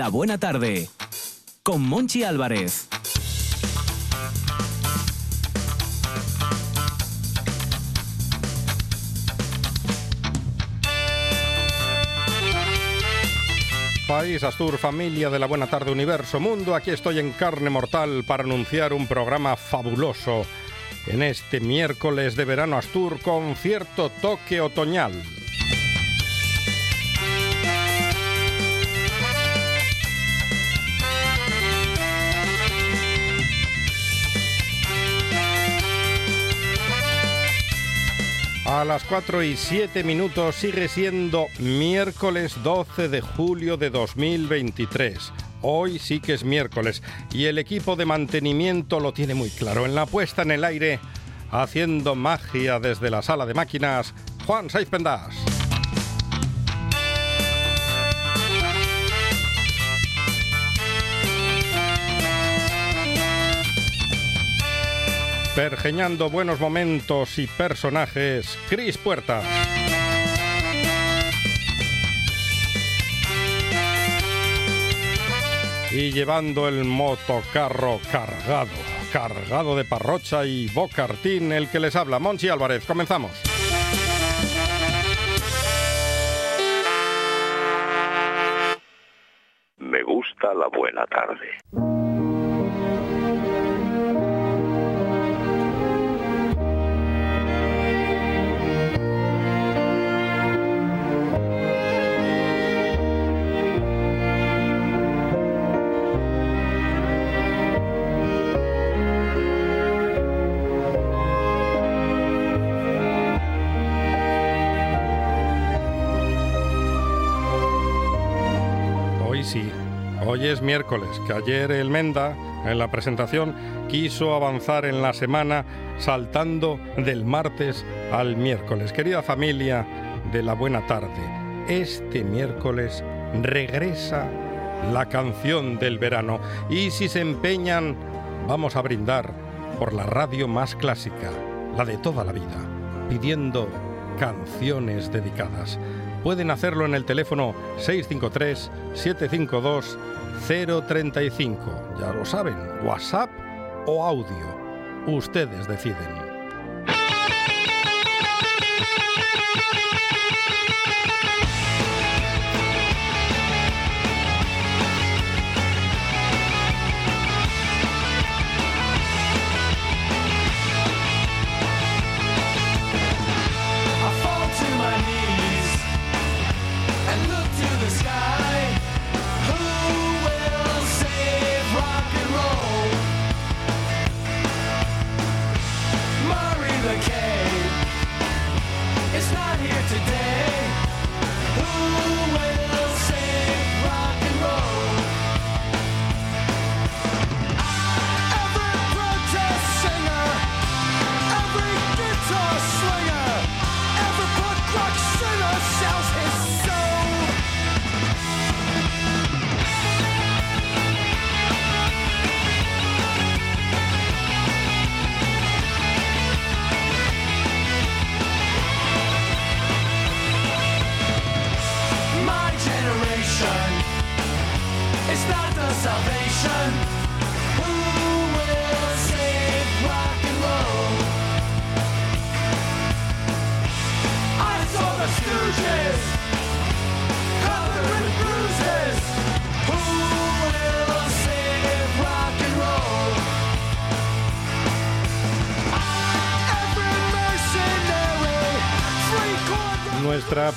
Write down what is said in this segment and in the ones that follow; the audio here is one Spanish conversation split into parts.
La Buena Tarde con Monchi Álvarez. País, Astur, familia de la Buena Tarde Universo Mundo, aquí estoy en carne mortal para anunciar un programa fabuloso en este miércoles de verano Astur con cierto toque otoñal. A las 4 y 7 minutos sigue siendo miércoles 12 de julio de 2023. Hoy sí que es miércoles y el equipo de mantenimiento lo tiene muy claro. En la puesta en el aire, haciendo magia desde la sala de máquinas, Juan Saiz Pendas. Pergeñando buenos momentos y personajes, Cris Puerta. Y llevando el motocarro cargado, cargado de parrocha y bocartín, el que les habla, Monchi Álvarez. Comenzamos. Me gusta la buena tarde. Es miércoles, que ayer el Menda, en la presentación, quiso avanzar en la semana saltando del martes al miércoles. Querida familia de la buena tarde, este miércoles regresa la canción del verano y si se empeñan, vamos a brindar por la radio más clásica, la de toda la vida, pidiendo canciones dedicadas. Pueden hacerlo en el teléfono 653-752-035. Ya lo saben, WhatsApp o audio. Ustedes deciden.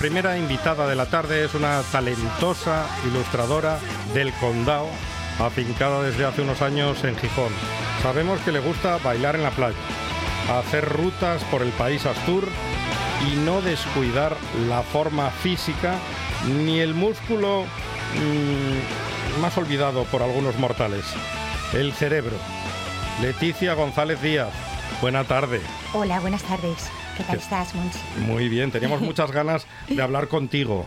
Primera invitada de la tarde es una talentosa ilustradora del Condado, afincada desde hace unos años en Gijón. Sabemos que le gusta bailar en la playa, hacer rutas por el país Astur y no descuidar la forma física ni el músculo mm, más olvidado por algunos mortales, el cerebro. Leticia González Díaz, buena tarde. Hola, buenas tardes. ¿Qué tal ¿Qué- estás? Muy bien, teníamos muchas ganas de hablar contigo,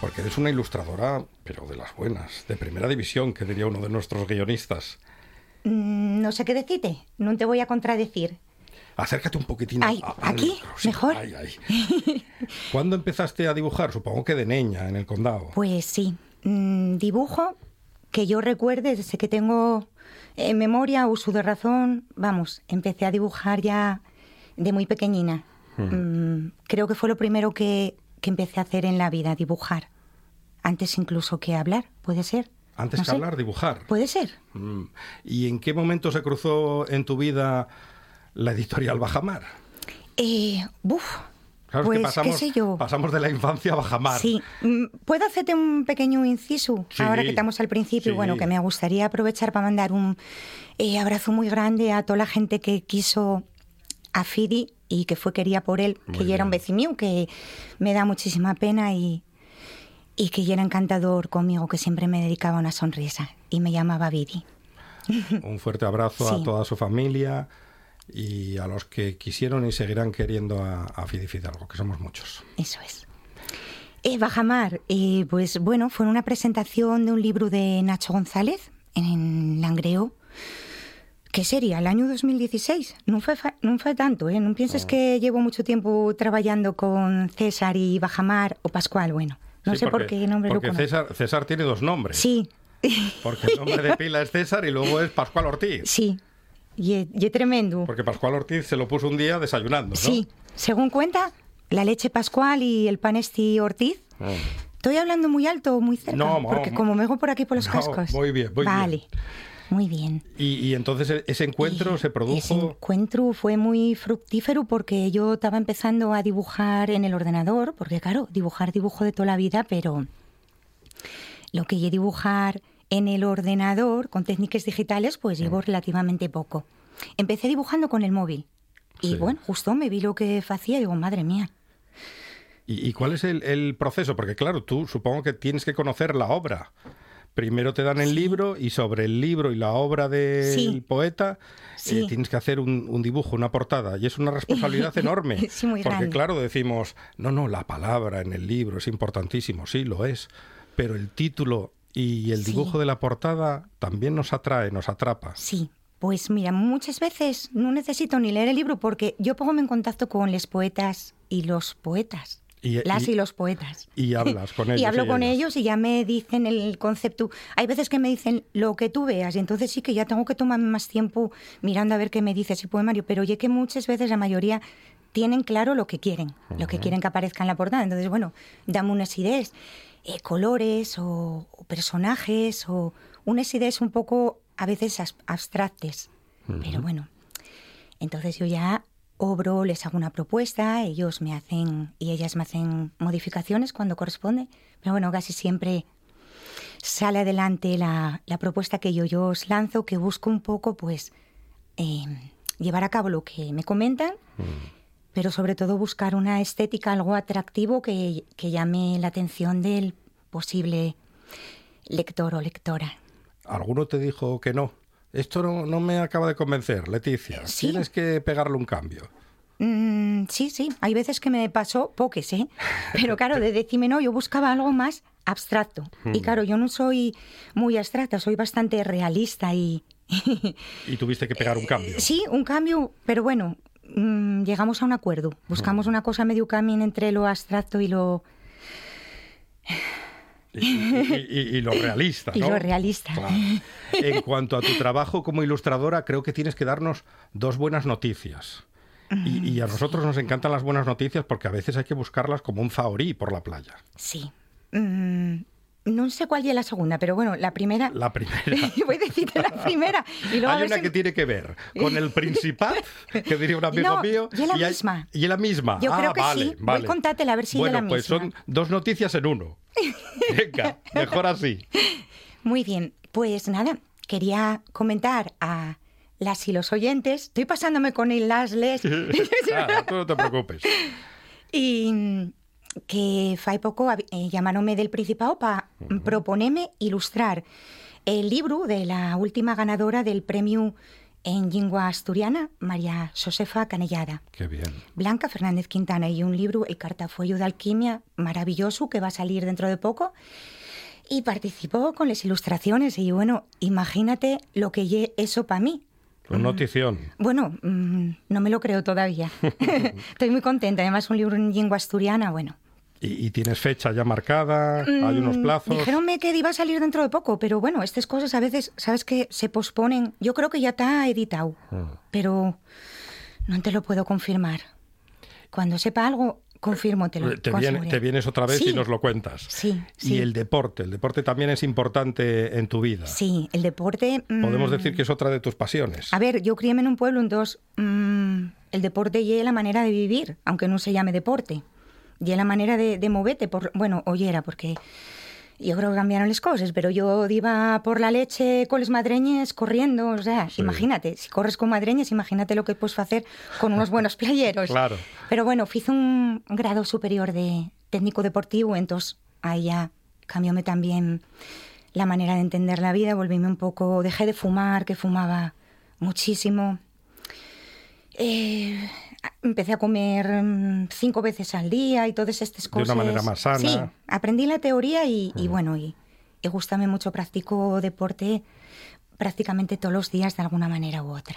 porque eres una ilustradora, pero de las buenas, de primera división, que diría uno de nuestros guionistas. Mm, No sé qué decirte, no te voy a contradecir. Acércate un poquitín Ay, a- al ¿aquí? micro, sí. ¿Mejor? Ay, ay. ¿Cuándo empezaste a dibujar? Supongo que de niña, en el condado. Pues sí, mm, dibujo que yo recuerde, desde que tengo en memoria, uso de razón, vamos, empecé a dibujar ya de muy pequeñina. Mm, creo que fue lo primero que, que empecé a hacer en la vida, dibujar. Antes incluso que hablar, puede ser. Antes No que sé. hablar, dibujar. Puede ser. Mm. ¿Y en qué momento se cruzó en tu vida la editorial Bajamar? Eh, buf, Claro, pues que pasamos, qué sé yo. pasamos de la infancia a Bajamar. Sí, Mm, ¿puedo hacerte un pequeño inciso? Sí, Ahora que estamos al principio, sí. bueno, que me gustaría aprovechar para mandar un eh, abrazo muy grande a toda la gente que quiso a Fidi y que fue quería por él, Muy que ya era un vecino mío, que me da muchísima pena y, y que ya era encantador conmigo, que siempre me dedicaba una sonrisa y me llamaba Vidi. Un fuerte abrazo a Sí. toda su familia y a los que quisieron y seguirán queriendo a, a Fidi Fidalgo, que somos muchos. Eso es. Eh, Bajamar, eh, pues bueno, fue una presentación de un libro de Nacho González en Langreo. ¿Qué sería? ¿El año 2016? No fue, fa- no fue tanto, ¿eh? No pienses que llevo mucho tiempo trabajando con César y Bajamar o Pascual, bueno. No Sí, sé por porque- qué nombre lo Porque conozco. César, César tiene dos nombres. Sí, Porque el nombre de pila es César y luego es Pascual Ortiz. sí. Y, es- y tremendo. Porque Pascual Ortiz se lo puso un día desayunando, ¿no? Sí, según cuenta, la leche Pascual y el pan Esti Ortiz. Mm. ¿Estoy hablando muy alto o muy cerca? No, Porque como me hago por aquí por los No, cascos. muy bien, muy bien. vale, muy bien. Y, y entonces e- ese encuentro Y se Ese produjo... encuentro fue muy fructífero porque yo estaba empezando a dibujar en el ordenador, porque claro, dibujar dibujo de toda la vida, pero lo que yo dibujar en el ordenador con técnicas digitales, pues llevo relativamente poco. Empecé dibujando con el móvil. Y Sí. bueno, justo me vi lo que hacía y digo, madre mía. ¿Y, y cuál es el, el proceso? Porque claro, tú supongo que tienes que conocer la obra. Primero te dan el libro y sobre el libro y la obra del Sí. poeta Sí. eh, tienes que hacer un, un dibujo, una portada. Y es una responsabilidad enorme. Muy porque grande. claro, decimos, no, no, la palabra en el libro es importantísimo, sí, lo es. Pero el título y el dibujo de la portada también nos atrae, nos atrapa. Sí, pues mira, muchas veces no necesito ni leer el libro porque yo pongo en contacto con los poetas y los poetas. Y- las y- y, los poetas. y hablas con ellos y hablo y con ellas. ellos y ya me dicen el concepto. Hay veces que me dicen lo que tú veas y entonces sí que ya tengo que tomarme más tiempo mirando a ver qué me dice ese poemario. Pero oye que muchas veces la mayoría tienen claro lo que quieren, lo que quieren que aparezca en la portada. Entonces, bueno, dame unas ideas, eh, colores o, o personajes o unas ideas un poco a veces as- abstractas. Pero bueno, entonces yo ya obro, les hago una propuesta, ellos me hacen y ellas me hacen modificaciones cuando corresponde, pero bueno, casi siempre sale adelante la, la propuesta que yo, yo os lanzo, que busco un poco pues eh, llevar a cabo lo que me comentan, pero sobre todo buscar una estética, algo atractivo que, que llame la atención del posible lector o lectora. ¿Alguno te dijo que no? Esto no, no me acaba de convencer, Leticia. Sí. Tienes que pegarle un cambio. Mm, sí, sí, hay veces que me pasó poques, ¿eh? Pero claro, de decirme no, yo buscaba algo más abstracto. Y claro, yo no soy muy abstracta, soy bastante realista y... Y tuviste que pegar un cambio. sí, un cambio, pero bueno, mm, llegamos a un acuerdo. Buscamos una cosa medio camino entre lo abstracto y lo... Y, y- y- y lo realista, Y ¿no? lo realista. Claro. En cuanto a tu trabajo como ilustradora, creo que tienes que darnos dos buenas noticias. Y, y a nosotros nos encantan las buenas noticias porque a veces hay que buscarlas como un zahorí por la playa. Sí. Mm, no sé cuál es la segunda, pero bueno, la primera... La primera. Voy a decirte la primera. Y luego a Hay una si- que tiene que ver con el Principat, que diría un amigo No, mío. y es la misma. Y es la misma. Yo Ah, creo que vale, sí. Voy a vale. contártela a ver si es bueno, la pues misma. son dos noticias en uno. Venga, mejor así. Muy bien, pues nada, quería comentar a las y los oyentes, estoy pasándome con el las les, Nada, tú no te preocupes. y que fai poco eh, llamaronme del Principado para proponerme ilustrar el libro de la última ganadora del premio en lengua asturiana, María Josefa Canellada. Qué bien. Blanca Fernández Quintana y un libro, El cartafolio de alquimia, maravilloso, que va a salir dentro de poco. Y participó con las ilustraciones y bueno, imagínate lo que eso para mí. Una notición. Bueno, mm, no me lo creo todavía. Estoy muy contenta, además un libro en lengua asturiana, bueno. ¿Y, y tienes fecha ya marcada? ¿Hay unos Mm, plazos? Dijeronme que iba a salir dentro de poco, pero bueno, estas cosas a veces, ¿sabes que Se posponen. Yo creo que ya está editado, Mm. pero no te lo puedo confirmar. Cuando sepa algo, confirmo, te lo Te, viene- te vienes otra vez Sí, y nos lo cuentas. Sí, Y el deporte. El deporte también es importante en tu vida. Sí, el deporte... mm, Podemos decir que es otra de tus pasiones. A ver, yo criéme en un pueblo, entonces mm, el deporte y la manera de vivir, aunque no se llame deporte. Y la manera de, de moverte, por, bueno, hoy era, porque yo creo que cambiaron las cosas, pero yo iba por la leche con los madreñes corriendo, o sea, Sí. imagínate, si corres con madreñes, imagínate lo que puedes hacer con unos buenos playeros. Claro. Pero bueno, hice un grado superior de técnico deportivo, entonces ahí ya cambióme también la manera de entender la vida, volvíme un poco, dejé de fumar, que fumaba muchísimo. Eh, empecé a comer mm, cinco veces al día y todas estas De cosas. una manera más sana. Sí, aprendí la teoría y, y bueno, y, y gustame mucho, practico deporte prácticamente todos los días de alguna manera u otra.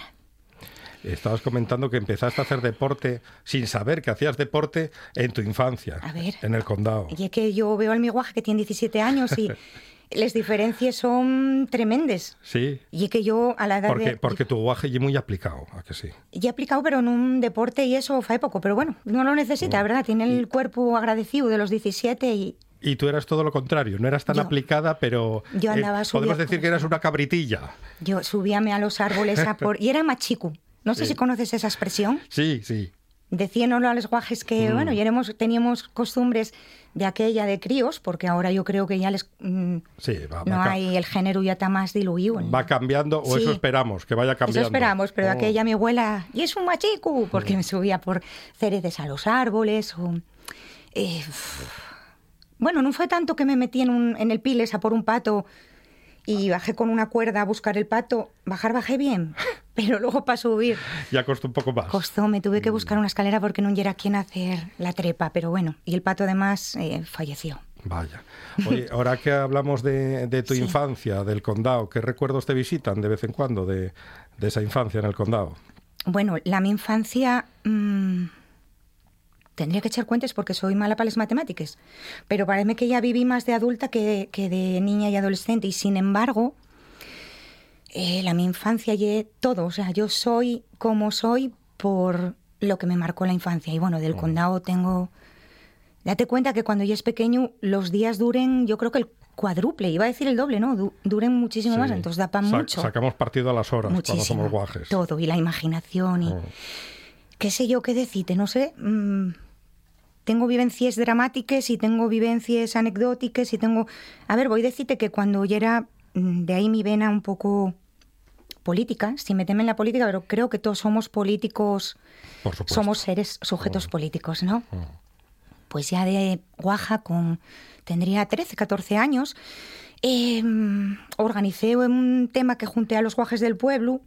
Estabas comentando que empezaste a hacer deporte sin saber que hacías deporte en tu infancia, A ver. en el condado. Y es que yo veo al mi guaje que tiene 17 años y las diferencias son tremendas. Sí, Y que yo a la edad porque, de... porque tu guaje es muy aplicado, ¿a que sí? Ya aplicado, pero en un deporte y eso fue poco. Pero bueno, no lo necesita, ¿verdad? Tiene el cuerpo agradecido de los 17 y... Y tú eras todo lo contrario, no eras tan Yo- aplicada, pero eh, yo andaba podemos subida decir por- que eras una cabritilla. Yo subíame a los árboles a por... Y era machico. No sé Sí. si conoces esa expresión. Sí, sí. Decíanoslo a los guajes Mm. que, bueno, ya éramos- teníamos costumbres de aquella de críos, porque ahora yo creo que ya les... mm, Sí, va, no va hay... El género ya está más diluido. va cambiando, o Sí. eso esperamos, que vaya cambiando. Eso esperamos, pero Oh. aquella mi abuela, y es un machico, porque me subía por cereces a los árboles. O, eh, bueno, no fue tanto que me metí en, un, en el piles a por un pato y bajé con una cuerda a buscar el pato. Bajar bajé bien, pero luego para subir Ya costó un poco más. costó, me tuve Mm. que buscar una escalera porque no era quien hacer la trepa, pero bueno, y el pato además eh, falleció. Vaya. Oye, ahora que hablamos de, de tu Sí. infancia, del condado, ¿qué recuerdos te visitan de vez en cuando de, de esa infancia en el condado? Bueno, la mi infancia mm, tendría que echar cuentas porque soy mala para las matemáticas, pero parece que ya viví más de adulta que, que de niña y adolescente y sin embargo eh, la mi infancia y todo, o sea, yo soy como soy por lo que me marcó la infancia y bueno, del condado tengo... Date cuenta que cuando ya es pequeño los días duren, yo creo que el cuádruple, iba a decir el doble, ¿no? Du- duren muchísimo más, Sí. entonces da para Sa- mucho. Sacamos partido a las horas cuando Muchísimo. somos guajes. Todo, y la imaginación, y qué sé yo qué decirte, no sé. mm, tengo vivencias dramáticas y tengo vivencias anecdóticas y tengo... A ver, voy a decirte que cuando yo era mm, de ahí mi vena un poco política, sin meterme en la política, pero creo que todos somos políticos, Por somos seres sujetos políticos, ¿no? Pues ya de Guaja, con, tendría 13, 14 años, eh, organicé un tema que junté a los guajes del pueblo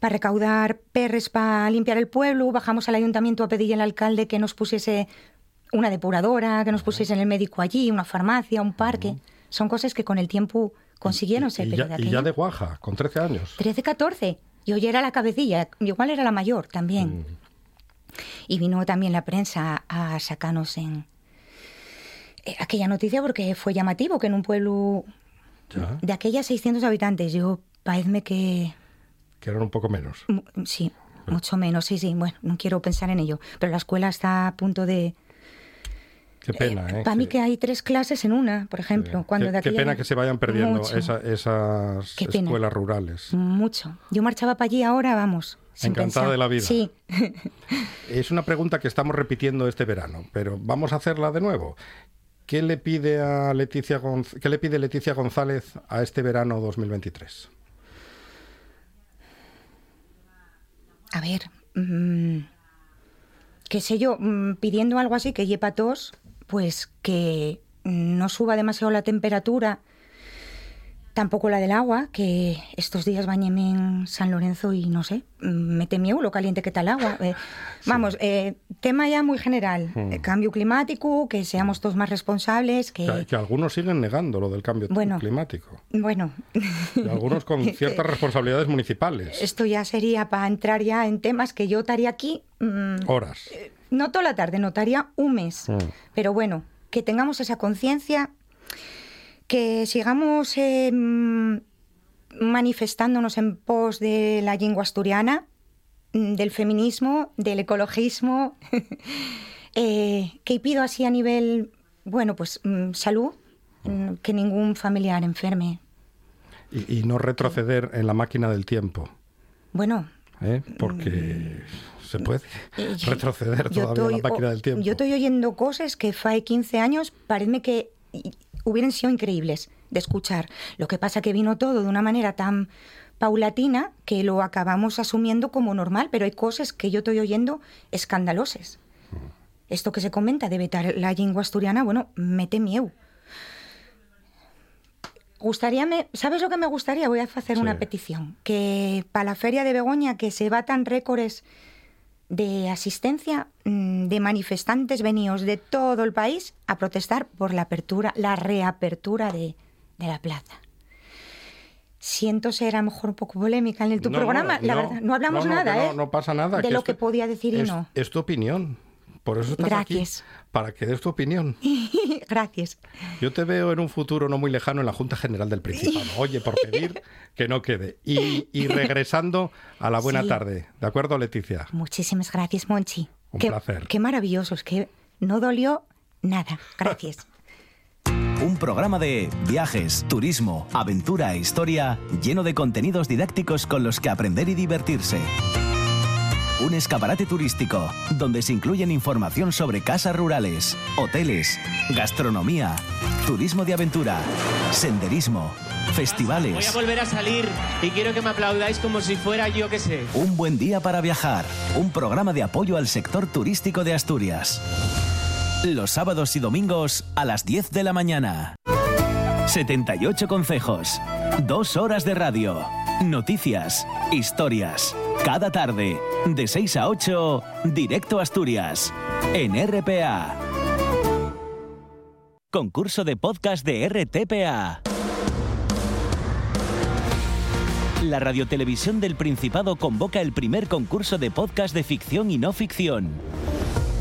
para recaudar perres para limpiar el pueblo. Bajamos al ayuntamiento a pedirle al alcalde que nos pusiese una depuradora, que nos pusiese el médico allí, una farmacia, un parque. Son cosas que con el tiempo consiguieron ser, y, ya, de y ya aquella- de guaja, con 13 años. 13, 14. Y hoy era la cabecilla, igual era la mayor también. Mm. Y vino también la prensa a sacarnos en eh, aquella noticia porque fue llamativo que en un pueblo Ya, de aquellas 600 habitantes, yo parece que que eran un poco menos. sí, mucho menos, sí, sí, bueno, no quiero pensar en ello, pero la escuela está a punto de... Qué pena, ¿eh? para mí Sí. que hay tres clases en una, por ejemplo, cuando qué, de qué pena que se vayan perdiendo esa- esas Qué pena. escuelas rurales. Mucho. Yo marchaba para allí ahora, vamos. Encantada de la vida. Sí. Es una pregunta que estamos repitiendo este verano, pero vamos a hacerla de nuevo. ¿Qué le pide a Leticia Gonz- qué le pide Leticia González a este verano 2023? A ver, mm, qué sé yo, mm, pidiendo algo así que lleva tos, pues que no suba demasiado la temperatura, tampoco la del agua, que estos días bañéme en San Lorenzo y no sé, mm, me temió lo caliente que está el agua. Eh, Vamos, eh, tema ya muy general, Hmm. eh, cambio climático, que seamos todos más responsables, que... Que, que algunos siguen negando lo del cambio Bueno. climático. Bueno, Y algunos con ciertas responsabilidades municipales. esto ya sería para entrar ya en temas que yo estaría aquí... mm, Horas. No toda la tarde, notaría un mes. Mm. Pero bueno, que tengamos esa conciencia, que sigamos eh, mm, manifestándonos en pos de la lengua asturiana, mm, del feminismo, del ecologismo, eh, que pido así a nivel, bueno, pues mm, salud, mm, que ningún familiar enferme. Y, y no retroceder en la máquina del tiempo, Bueno, ¿eh? porque se puede eh, retroceder yo todavía en la estoy máquina o- del tiempo. Yo estoy oyendo cosas que fue 15 años, parece que hubieran sido increíbles de escuchar. Lo que pasa que vino todo de una manera tan paulatina que lo acabamos asumiendo como normal, pero hay cosas que yo estoy oyendo escandalosas. Esto que se comenta de vetar la lengua asturiana, bueno, mete miedo. Gustaríame, ¿sabes lo que me gustaría? Voy a hacer Sí. una petición. Que para la feria de Begoña, que se batan récords de asistencia mm, de manifestantes venidos de todo el país a protestar por la apertura, la reapertura de, de la plaza. Siento ser a lo mejor un poco polémica en el tu No, programa, la no, verdad, no hablamos no, no, nada, ¿eh? No, no pasa nada. De lo que podía decir y es, no. Es tu opinión. Por eso estás Gracias. aquí. Para que des tu opinión. Gracias. Yo te veo en un futuro no muy lejano en la Junta General del Principado. Oye, por pedir que no quede. Y, y regresando a la buena Sí. tarde. ¿De acuerdo, Leticia? Muchísimas gracias, Monchi. Un qué, placer. Qué maravillosos, que no dolió nada. Gracias. Un programa de viajes, turismo, aventura e historia lleno de contenidos didácticos con los que aprender y divertirse. Un escaparate turístico donde se incluyen información sobre casas rurales, hoteles, gastronomía, turismo de aventura, senderismo, Voy festivales. a volver a salir y quiero que me aplaudáis como si fuera yo que sé. Un buen día para viajar. Un programa de apoyo al sector turístico de Asturias. Los sábados y domingos a las 10 de la mañana. 78 consejos. Dos horas de radio. Noticias. Historias. Cada tarde. De 6 a 8. Directo a Asturias. En RPA. Concurso de podcast de RTPA. La Radiotelevisión del Principado convoca el primer concurso de podcast de ficción y no ficción.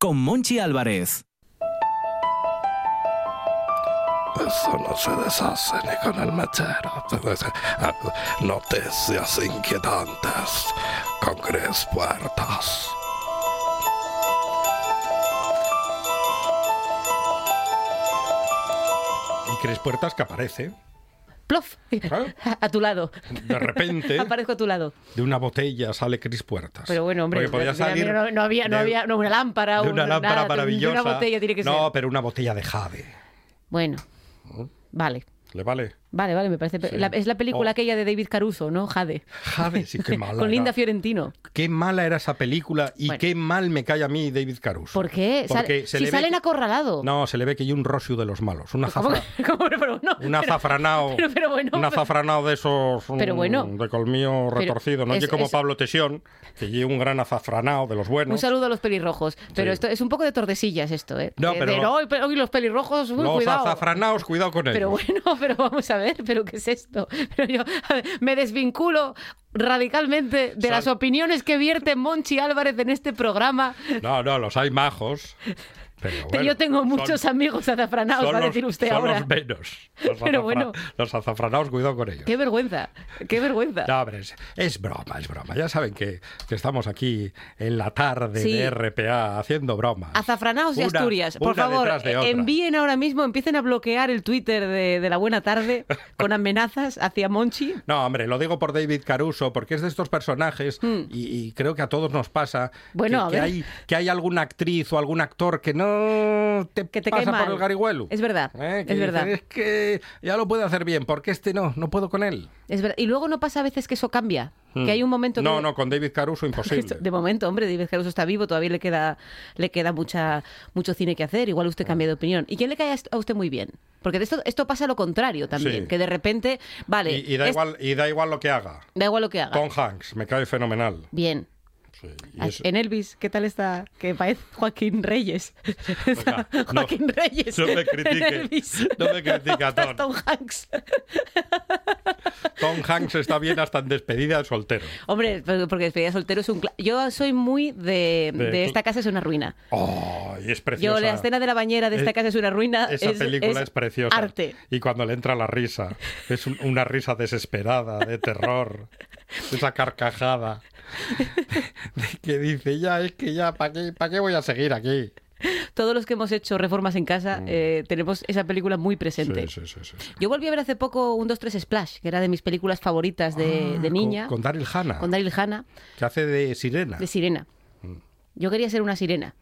Con Monchi Álvarez. Eso no se deshace ni con el mechero. Noticias inquietantes con Cris Puertas. Y Cris Puertas que aparece ¡Plof! Claro. A tu lado. de repente. Aparezco a tu lado. De una botella sale Cris Puertas. Pero bueno, hombre, podía salir mira, no, no había, no de- había no, una lámpara, de una un- lámpara nada, maravillosa. una botella tiene que no, ser. pero una botella de jade. Bueno, vale. ¿Le vale? Vale, vale, me parece. Sí. la- es la película Oh. aquella de David Caruso, ¿no? Jade. Jade, sí, qué mala. Con Linda era. Fiorentino. Qué mala era esa película y Bueno. qué mal me cae a mí David Caruso. ¿Por qué? Sal- Porque se si le ve salen que- acorralado. No, se le ve que hay un rosio de los malos. Un, ¿Cómo azafra... que- cómo? Pero no, un pero- pero- pero bueno, de esos. mm, Pero bueno. De colmillo retorcido. No es- como es- Pablo Tesión, que lleva un gran azafranao de los buenos. Un saludo a los pelirrojos. Pero Sí. esto es un poco de tordesillas esto, ¿eh? No, De- pero de, "Ay, pero- uy, los pelirrojos, uy, Los cuidado. azafranaos, cuidado con ellos. Pero bueno, pero vamos a ver, ¿pero qué es esto? Pero yo ver, me desvinculo radicalmente de Sal- las opiniones que vierte Monchi Álvarez en este programa. No, no, los hay majos. Pero bueno, yo tengo son- muchos amigos azafranados, son va a decir usted son ahora. los menos. Los, Pero bueno. los azafranaos, cuidado con ellos. Qué vergüenza, qué vergüenza. No, hombre, es, es broma, es broma. Ya saben que, que estamos aquí en la tarde Sí. de RPA haciendo bromas. Azafranados de Asturias, por favor, de envíen ahora mismo, empiecen a bloquear el Twitter de, de la Buena Tarde con amenazas hacia Monchi. No, hombre, lo digo por David Caruso, porque es de estos personajes y, y creo que a todos nos pasa. Bueno, que, hay, que hay alguna actriz o algún actor que no te, Que te cae pasa por el. Es verdad, ¿Eh? Que es verdad. Es que ya lo puede hacer bien, porque este no, no puedo con él. Es verdad. Y luego no pasa a veces que eso cambia. Que hay un momento que... No, no, con David Caruso imposible. De momento, hombre, David Caruso está vivo, todavía le queda, le queda mucha, mucho cine que hacer. Igual usted cambia de opinión. ¿Y quién le cae a usted muy bien? Porque de esto, esto pasa lo contrario también, Sí. que de repente, vale, Y, y da es- igual, y da igual lo que haga. da igual lo que haga. Tom Hanks, me cae fenomenal. Bien. Sí, En Elvis, ¿qué tal está? Que parece Joaquín Reyes. No, Joaquín Reyes. no me critique, no me critique a Tom. Tom Hanks. Tom Hanks está bien hasta en despedida de soltero. Hombre, porque despedida soltero es un... Yo soy muy de, De- de esta casa es una ruina. Oh, y es preciosa. Yo la escena de la bañera de esta casa es una ruina. Esa es, película es, preciosa. Arte. Y cuando le entra la risa, es un- una risa desesperada, de terror, esa carcajada, de que dice, ya, es que ya, ¿para qué, pa' qué voy a seguir aquí? Todos los que hemos hecho reformas en casa eh, tenemos esa película muy presente. Mm. Sí, sí, sí, sí, sí. Yo volví a ver hace poco un 2-3 Splash, que era de mis películas favoritas de, Ah, de niña, Con, con Daryl Hannah, con Daryl Hannah, que hace de sirena. de sirena. Yo quería ser una sirena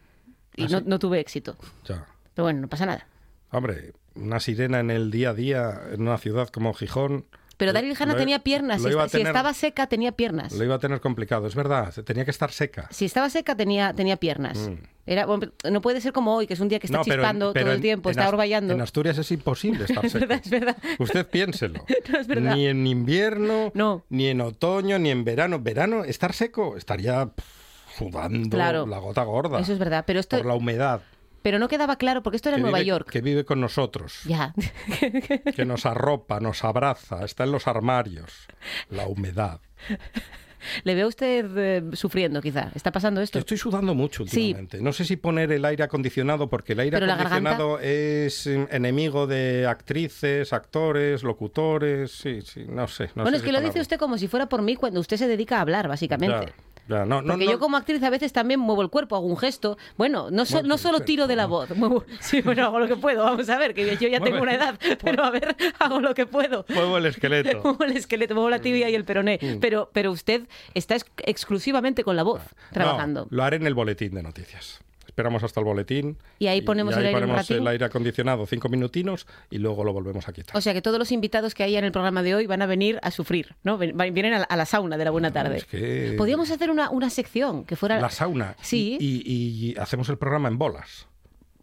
y Mm. ¿Ah, no, tuve éxito. Ya. Pero bueno, no pasa nada. Hombre, una sirena en el día a día, en una ciudad como Gijón. Pero Daryl Hannah lo- tenía piernas. Si, estaba seca, tenía piernas. Lo iba a tener complicado, es verdad, tenía que estar seca. Si estaba seca, tenía, tenía piernas. Mm. Era, bueno, no puede ser como hoy, que es un día que está No, pero en- chispando pero todo el tiempo, está orvallando. En Asturias es imposible estar Es verdad, es verdad. Usted piénselo. No, es verdad. Ni en invierno, No. ni en otoño, ni en verano. Verano, estar seco, estaría sudando Claro. la gota gorda. Eso es verdad, pero esto Por la humedad. Pero no quedaba claro porque esto era en Nueva vive- York. Que vive con nosotros. Ya. Que nos arropa, nos abraza, está en los armarios. La humedad. Le veo a usted eh, sufriendo, quizá. ¿Está pasando esto? Yo estoy sudando mucho Sí. últimamente. No sé si poner el aire acondicionado, porque el aire Pero la garganta- acondicionado es eh, enemigo de actrices, actores, locutores. Sí, sí, no sé. no bueno, sé es que lo dice usted como si fuera por mí cuando usted se dedica a hablar, básicamente. Ya, no, no, Porque no. yo como actriz a veces también muevo el cuerpo, hago un gesto. Bueno, no, so- Bueno, no solo perfecto, tiro de la voz. muevo- sí, bueno, hago lo que puedo. Vamos a ver, que yo ya tengo una edad. Pero a ver, hago lo que puedo. Muevo el esqueleto. Muevo el esqueleto, muevo la tibia y el peroné. Mm. Pero, pero usted está ex- exclusivamente con la voz trabajando. No, lo haré en el boletín de noticias. Esperamos hasta el boletín. Y ahí ponemos y el ahí aire un ponemos el aire acondicionado cinco minutinos y luego lo volvemos a quitar. O sea que todos los invitados que hay en el programa de hoy van a venir a sufrir, ¿no? Vienen a la, a la sauna de la buena tarde. es que- Podríamos hacer una, una sección que fuera... La sauna. Sí. Y, y- y hacemos el programa en bolas.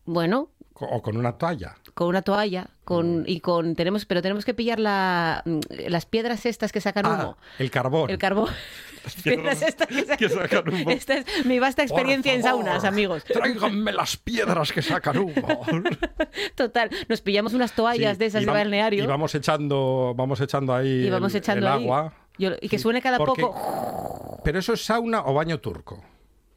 Bueno, O con una toalla. Con una toalla, con y con tenemos, pero tenemos que pillar la, mm, las piedras estas que sacan humo. Ah, el carbón. El carbón. Las piedras estas que sacan, que sacan humo. Esta es mi vasta experiencia en saunas, amigos. Tráiganme las piedras que sacan humo. Total, nos pillamos unas toallas Sí, de esas y de balneario Y vamos echando, vamos echando ahí y vamos el, echando el ahí. agua. Yo- y que suene cada Porque- poco. Pero eso es sauna o baño turco.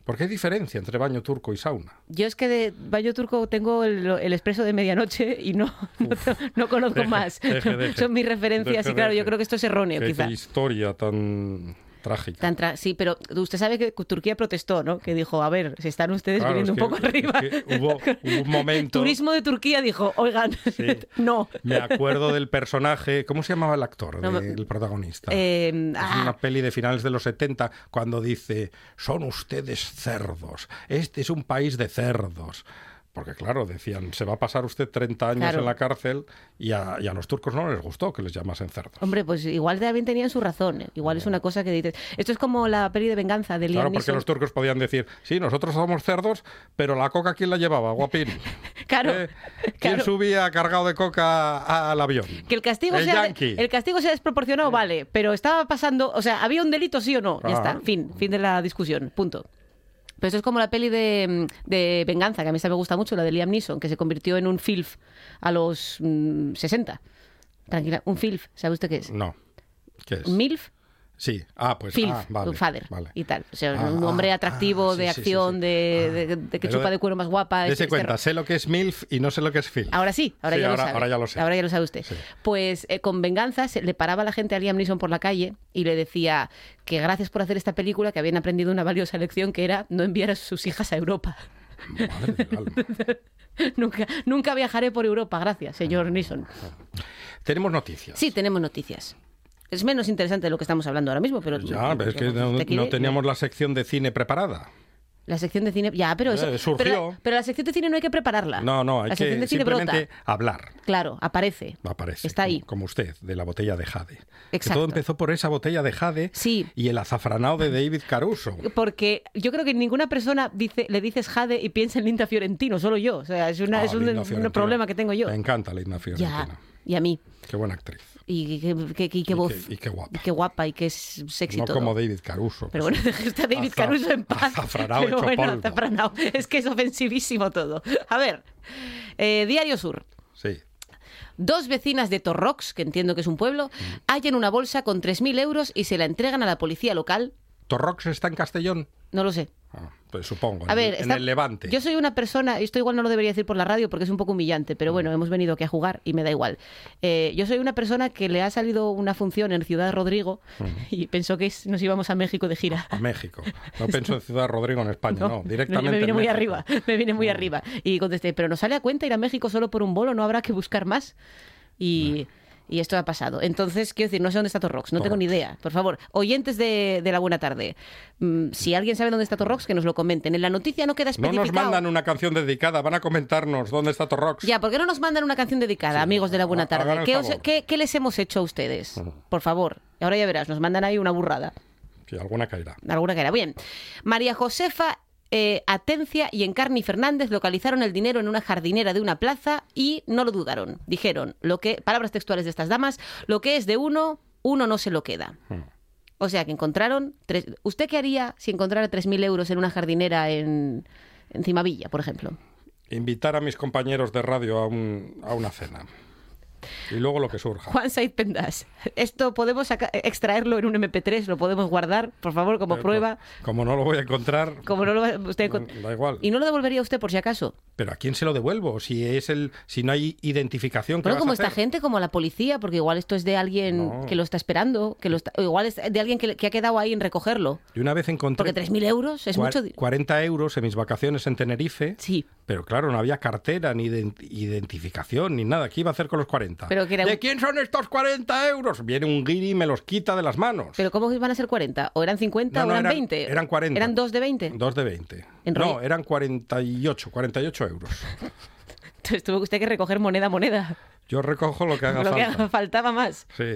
Porque hay diferencia entre baño turco y sauna. Yo es que de baño turco tengo el, el expreso de medianoche y no, no, no conozco Deje, más. deje, deje. Son mis referencias y claro, yo creo que esto es erróneo, Qué, quizá. qué historia tan trágica. Tan tra- sí, pero usted sabe que Turquía protestó, ¿no? Que dijo, a ver, se están ustedes Claro, viniendo es un poco que- arriba. es que hubo- hubo un momento- Turismo de Turquía dijo, oigan, Sí. no. Me acuerdo del personaje, ¿cómo se llamaba el actor, No protagonista? Eh, Es ah, una peli de finales de los 70 cuando dice, son ustedes cerdos, este es un país de cerdos. Porque claro, decían, se va a pasar usted 30 años Claro. en la cárcel y a, y a los turcos no les gustó que les llamasen cerdos. Hombre, pues igual también tenían su razón. ¿eh? Igual es una cosa que dices. Esto es como la peli de venganza de Liam Claro, porque Neeson. los turcos podían decir, sí, nosotros somos cerdos, pero la coca, ¿quién la llevaba? Guapín. Claro, ¿Eh? ¿Quién claro. subía cargado de coca al avión? Que el castigo, El sea el castigo sea desproporcionado, vale, pero estaba pasando, o sea, había un delito sí o no, ya está, fin, fin de la discusión, punto. Pero esto es como la peli de, de Venganza, que a mí me gusta mucho, la de Liam Neeson, que se convirtió en un filf a los mm, 60. Tranquila, un filf, ¿sabe usted qué es? No. ¿Qué es? MILF, Sí. Ah, pues filf, ah, vale, un father vale. y tal. O sea, Ah, un hombre ah, atractivo, ah, de sí, sí, sí, acción. De, de- de que Pero chupa de cuero más guapa. Dese este- este cuenta, sé lo que es MILF y no sé lo que es FILF. Ahora sí, ahora ya ahora- lo sabe. ahora ya lo sé. Ahora ya lo sabe usted. Pues eh, con venganza se le paraba la gente a Liam Neeson por la calle y le decía que gracias por hacer esta película que habían aprendido una valiosa lección que era no enviar a sus hijas a Europa. Madre del alma. nunca, nunca viajaré por Europa, gracias, señor Neeson. Tenemos noticias. Sí, tenemos noticias. Es menos interesante de lo que estamos hablando ahora mismo, pero Ya, pero es que no, teníamos la sección de cine preparada. La sección de cine, ya, pero eso. Eh, surgió. Pero, pero la sección de cine no hay que prepararla. No, no, hay la sección que de cine simplemente brota. hablar. Claro, aparece. Aparece. Está ahí. Como usted, de la botella de Jade. Que Exacto. todo empezó por esa botella de Jade Sí. y el azafranado de David Caruso. Porque yo creo que ninguna persona dice, le dices Jade y piensa en Linda Fiorentino, solo yo. O sea, es, una, Ah, es un, un Fiorentino. problema que tengo yo. Me encanta Linda Fiorentina. Ya, y a mí. Qué buena actriz. Y qué, qué- qué- qué Y voz. y qué guapa. Y qué guapa y qué sexy no todo. como David Caruso. Pero bueno, a David Aza- Caruso en paz. Pero bueno, polvo. Es que es ofensivísimo todo. A ver, eh, Diario Sur. Sí. Dos vecinas de Torrox, que entiendo que es un pueblo, hallan una bolsa con 3.000 euros y se la entregan a la policía local. ¿Torrox está en Castellón? No lo sé. Ah, pues supongo. A en, ver, en el Levante. Yo soy una persona, esto igual no lo debería decir por la radio porque es un poco humillante, pero bueno, hemos venido aquí a jugar y me da igual. Eh, yo soy una persona que le ha salido una función en Ciudad Rodrigo y pensó que es- nos íbamos a México de gira. A México. No pienso en Ciudad Rodrigo, en España, no. directamente. me vine en muy México. arriba, me vine muy arriba. Y contesté, pero nos sale a cuenta ir a México solo por un bolo, no habrá que buscar más. Y, y esto ha pasado. Entonces, quiero decir, no sé dónde está Torrox, no tengo ni idea. Por favor, oyentes de, de la buena tarde, mm, si alguien sabe dónde está Torrox, que nos lo comenten. En la noticia no queda No especificado. nos mandan una canción dedicada, van a comentarnos dónde está Torrox. Ya, ¿por qué no nos mandan una canción dedicada, amigos de la buena tarde? ¿Qué, os- favor. qué- qué les hemos hecho a ustedes? Por favor. Ahora ya verás, nos mandan ahí una burrada. Sí, alguna caerá. Alguna era. Bien. María Josefa eh, Atencia y Encarni Fernández localizaron el dinero en una jardinera de una plaza y no lo dudaron. Dijeron, lo que, palabras textuales de estas damas, lo que es de uno, uno no se lo queda. O sea que encontraron. Tres, ¿Usted qué haría si encontrara 3.000 euros en una jardinera en, en Cimavilla, por ejemplo? Invitar a mis compañeros de radio a, un- a una cena. Y luego lo que surja. Juan Said Pendas, esto podemos extraerlo en un MP3, lo podemos guardar, por favor, como Pero prueba. Como no lo voy a encontrar, Como no lo va- usted encont- Mm, da igual. ¿Y no lo devolvería usted por si acaso? Pero ¿a quién se lo devuelvo? Si es el, si no hay identificación, ¿qué Bueno, como esta gente, como la policía, porque igual esto es de alguien No. que lo está esperando, que lo está- o igual es de alguien que, que ha quedado ahí en recogerlo. Yo una vez encontré Porque 3.000 euros es mucho. di- 40 euros en mis vacaciones en Tenerife. Sí. Pero claro, no había cartera, ni ident- identificación, ni nada. ¿Qué iba a hacer con los 40? Pero que era ¿De un- quién son estos 40 euros? Viene un guiri y me los quita de las manos. Pero ¿cómo van a ser 40? ¿O eran 50 No, o no, eran, eran- 20? eran 40. ¿Eran dos de 20? Dos de 20. En no, eran 48, 48 euros. Entonces tuvo usted que recoger moneda a moneda. Yo recojo lo que haga Lo que falta. faltaba más. Sí.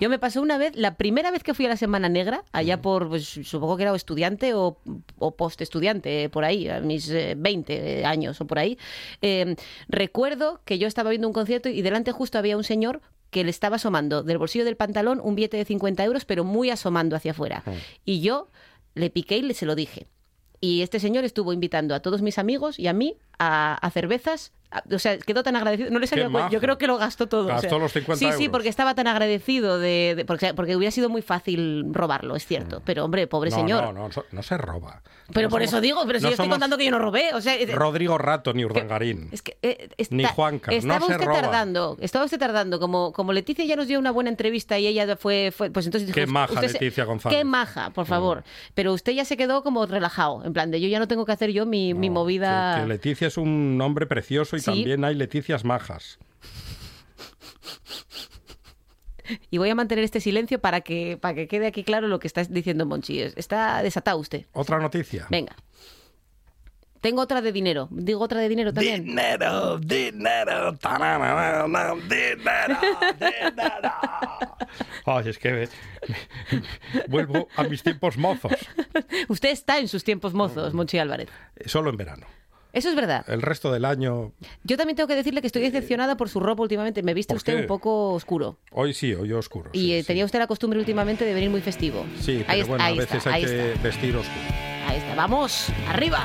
Yo me pasó una vez, la primera vez que fui a la Semana Negra, allá por, pues, supongo que era estudiante o, o post-estudiante, eh, por ahí, a mis eh, 20 años o por ahí, eh, recuerdo que yo estaba viendo un concierto y delante justo había un señor que le estaba asomando del bolsillo del pantalón un billete de 50 euros, pero muy asomando hacia afuera. Y yo le piqué y le se lo dije. Y este señor estuvo invitando a todos mis amigos y a mí a, a cervezas. O sea, quedó tan agradecido. No le salió Qué cuenta. Yo creo que lo gastó todo. o Gastó sea. los 50 Sí, sí, porque estaba tan agradecido de, de- porque, porque hubiera sido muy fácil robarlo, es cierto. Pero hombre, pobre no, señor. No, no, so- no se roba. pero No por somos- eso digo, pero si no yo estoy contando que yo no robé, o sea, Rodrigo Rato ni Urdangarín. es que eh, está- Ni Juanca, no estaba se usted roba. tardando, estaba usted tardando, como, como Leticia ya nos dio una buena entrevista y ella fue, fue pues entonces Qué dijo, maja usted se- Leticia González. Mm. Qué maja, por favor. Pero usted ya se quedó como relajado, en plan de yo ya no tengo que hacer yo mi, mi No, movida. Que, que Leticia es un nombre precioso y Sí. también hay Leticias majas. Y voy a mantener este silencio para que, para que quede aquí claro lo que está diciendo Monchi. Está desatado usted. Otra noticia. Venga. Tengo otra de dinero. Digo otra de dinero también. Dinero, dinero, tararara, dinero, dinero. Ay, es que me- me- vuelvo a mis tiempos mozos. Usted está en sus tiempos mozos, Monchi Álvarez. Solo en verano. Eso es verdad. El resto del año, Yo también tengo que decirle que estoy decepcionada por su ropa últimamente. Me viste ¿Por usted qué? un poco oscuro. hoy sí, hoy oscuro. Y sí, eh, sí. tenía usted la costumbre últimamente de venir muy festivo. Sí, pero ahí, bueno, ahí a veces está, hay que está. vestir oscuro. Ahí está. Vamos, arriba.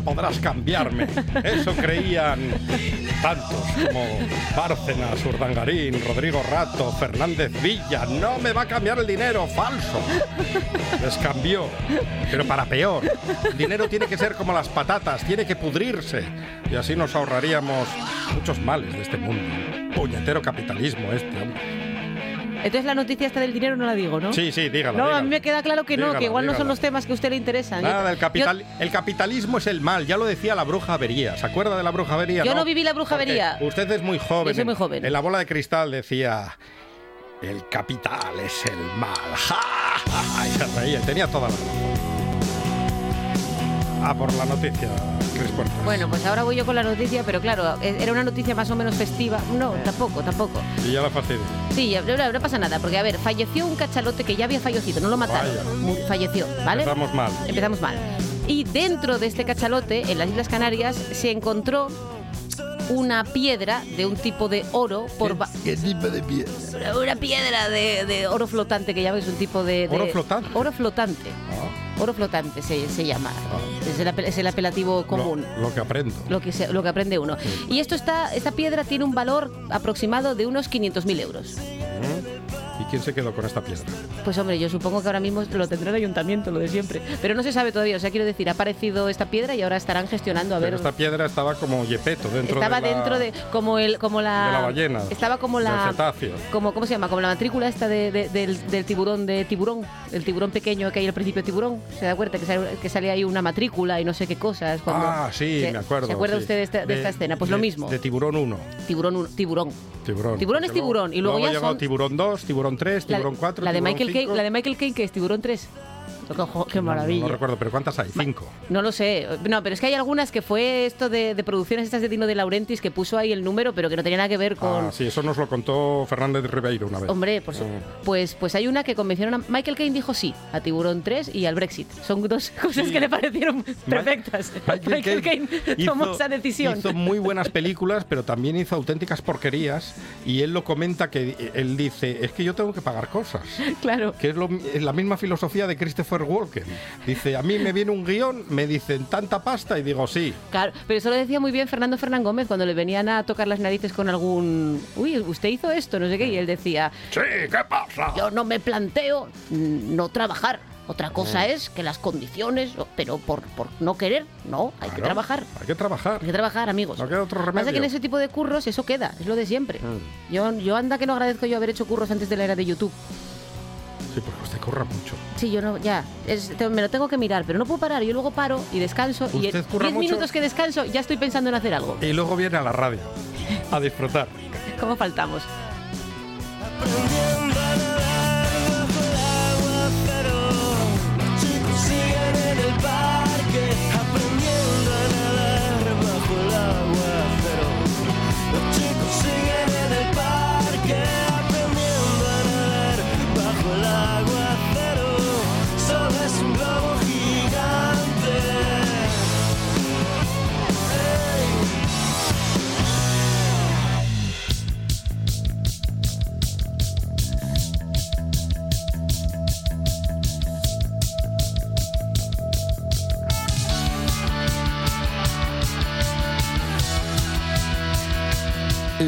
Podrás cambiarme. Eso creían tantos como Bárcenas, Urdangarín, Rodrigo Rato, Fernández Villa. No me va a cambiar el dinero, falso. Les cambió, pero para peor. El dinero tiene que ser como las patatas, tiene que pudrirse. Y así nos ahorraríamos muchos males de este mundo. Puñetero capitalismo este, hombre. Entonces la noticia esta del dinero no la digo, ¿no? Sí, sí, dígalo. No, a mí me queda claro que no, que igual no son los temas que a usted le interesan. Nada, el, capital, el capitalismo es el mal, ya lo decía la bruja avería. ¿Se acuerda de la bruja avería? Yo no viví la bruja avería. Usted es muy joven. Yo soy muy En- joven. En la bola de cristal decía. El capital es el mal. ¡Ja! ja, ja! Y se reía, tenía toda la razón. Ah, por la noticia, Bueno, pues ahora voy yo con la noticia, pero claro, e- era una noticia más o menos festiva. No, tampoco, tampoco. Y ya la fastidio. Sí, ya- no, no pasa nada, porque a ver, falleció un cachalote que ya había fallecido, no lo mataron, Vaya. falleció, ¿vale? Empezamos mal. Empezamos mal. Y dentro de este cachalote, en las Islas Canarias, se encontró una piedra de un tipo de oro por ba- ¿Qué tipo de piedra? una, una piedra de, de oro flotante que llaman es un tipo de, de- ¿Oro flotante? oro flotante oro flotante se, se llama es, el, apel- es el apelativo común Lo, lo que aprendo. lo que, se- lo que aprende uno. Y esto está, esta piedra tiene un valor aproximado de unos 500.000 euros. ¿Y quién se quedó con esta piedra? Pues hombre, yo supongo que ahora mismo lo tendrá el ayuntamiento, lo de siempre. Pero no se sabe todavía, o sea, quiero decir, ha aparecido esta piedra y ahora estarán gestionando a ver... Pero esta piedra estaba como yepeto dentro estaba de la- dentro de como el como la de la ballena, estaba como la como cómo se llama como la matrícula esta de- de- del, del tiburón de tiburón el tiburón pequeño que hay al principio de tiburón se da cuenta que sale, que sale ahí una matrícula y no sé qué cosas cuando- Ah, sí, se- me acuerdo. se acuerda sí. usted de esta, de esta escena pues lo mismo De tiburón 1. tiburón tiburón Tiburón. Tiburón es luego- tiburón, y luego ya llegó son- tiburón 2, tiburón 3, la, tiburón 4, la de tiburón Michael 5. Caine la de Michael Caine que es tiburón 3 Ojo, qué No, no, maravilla No, recuerdo, pero ¿cuántas hay? Cinco. No lo sé. No, pero es que hay algunas que fue esto de, de producciones estas de Dino de Laurentiis que puso ahí el número, pero que no tenía nada que ver con. Ah, sí, eso nos lo contó Fernández Ribeiro una vez. Hombre, por su- Mm. pues, pues hay una que convencieron a. Michael Caine dijo sí a Tiburón 3 y al Brexit. Son dos cosas que le parecieron perfectas. Michael, Caine tomó esa decisión. Hizo muy buenas películas, pero también hizo auténticas porquerías. Y él lo comenta que él dice: Es que yo tengo que pagar cosas. Claro. Que es, lo- es la misma filosofía de Christopher Walken. Dice: A mí me viene un guion, me dicen tanta pasta y digo sí. Claro, pero eso lo decía muy bien Fernando Fernán Gómez cuando le venían a tocar las narices con algún. Uy, usted hizo esto, no sé qué, y él decía: Sí, ¿qué pasa? Yo no me planteo no trabajar. Otra cosa Mm. es que las condiciones, pero por, por no querer, no, hay que Claro, trabajar. Hay que trabajar. Hay que trabajar, amigos. No queda otro Pasa remedio. que en ese tipo de curros eso queda, es lo de siempre. Mm. Yo, yo anda que no agradezco yo haber hecho curros antes de la era de YouTube. Porque usted curra mucho. Sí, yo no, ya, es- te- me lo tengo que mirar, pero no puedo parar. Yo luego paro y descanso y Usted en curra 10 mucho. minutos que descanso ya estoy pensando en hacer algo. Y luego viene a la radio a disfrutar. ¿Cómo faltamos?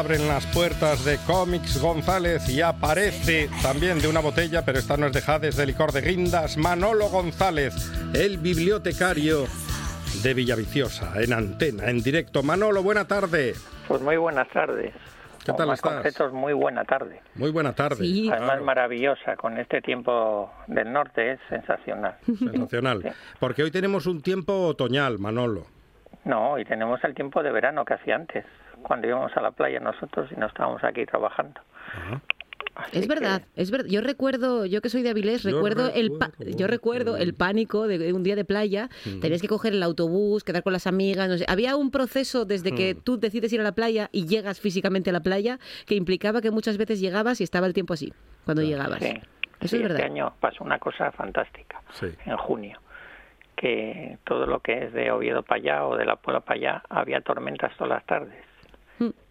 Abren las puertas de Cómics González y aparece también de una botella, pero esta no es de Jades, de licor de guindas, Manolo González, el bibliotecario de Villaviciosa, en antena, en directo. Manolo, buena tarde. Pues muy buenas tardes. ¿Qué tal estás? conceptos, muy buena tarde. Muy buena tarde. Sí. Además, Claro, maravillosa, con este tiempo del norte, es sensacional. sensacional. Porque hoy tenemos un tiempo otoñal, Manolo. No, y tenemos el tiempo de verano que hacía antes, cuando íbamos a la playa nosotros y no estábamos aquí trabajando. Así Es verdad, que- es verdad. Yo recuerdo, yo que soy de Avilés, Yo recuerdo, el pa- yo recuerdo el pánico de, de un día de playa. Tenías que coger el autobús, quedar con las amigas, no sé. Había un proceso desde que tú decides ir a la playa y llegas físicamente a la playa que implicaba que muchas veces llegabas y estaba el tiempo así cuando llegabas. Sí, Eso sí, es verdad. Este año pasó una cosa fantástica Sí. en junio, que todo lo que es de Oviedo para allá o de la Puebla para allá había tormentas todas las tardes.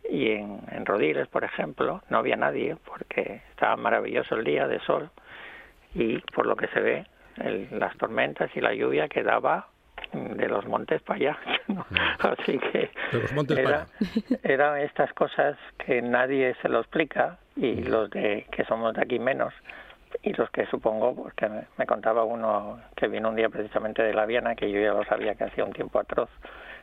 Mm. Y en, en Rodiles, por ejemplo, no había nadie porque estaba maravilloso el día de sol y por lo que se ve, el- las tormentas y la lluvia quedaba mm, de los montes para allá. ¿no? Así que De los montes para era, eran estas cosas que nadie se lo explica y los de que somos de aquí menos y los que supongo porque me, me contaba uno que vino un día precisamente de la Viana que yo ya lo sabía que hacía un tiempo atroz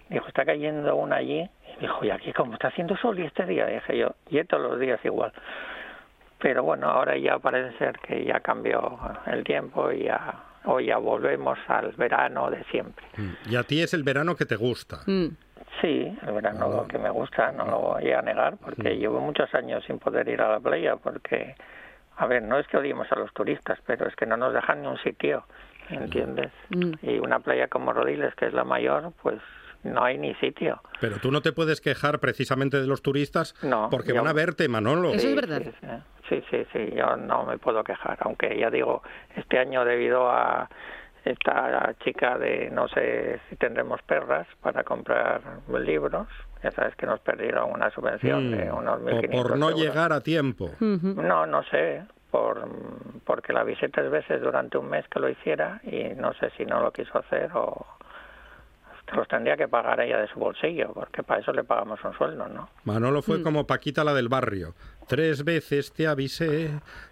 dijo está cayendo una allí y dijo y aquí como está haciendo sol y este día dije yo y todos los días igual pero bueno ahora ya parece ser que ya cambió el tiempo y ya hoy ya volvemos al verano de siempre Mm. Y a ti es el verano que te gusta. Mm. Sí, el verano que me gusta, no lo voy a negar, porque llevo muchos años sin poder ir a la playa, porque, a ver, no es que odiemos a los turistas, pero es que no nos dejan ni un sitio, ¿entiendes? Mm. Y una playa como Rodiles, que es la mayor, pues no hay ni sitio. Pero tú no te puedes quejar precisamente de los turistas No, porque yo- van a verte, Manolo. Eso Sí, es verdad. Sí, sí. sí, sí, sí, yo no me puedo quejar, aunque ya digo, este año debido a esta chica de no sé si tendremos perras para comprar libros, ya sabes que nos perdieron una subvención Mm. de unos O 1.500 por no euros. llegar a tiempo. Ujú. No, no sé, por, porque la avisé tres veces durante un mes que lo hiciera y no sé si no lo quiso hacer o los tendría que pagar ella de su bolsillo, porque para eso le pagamos un sueldo, ¿no? Manolo Mm. fue como Paquita la del barrio. Tres veces te avisé,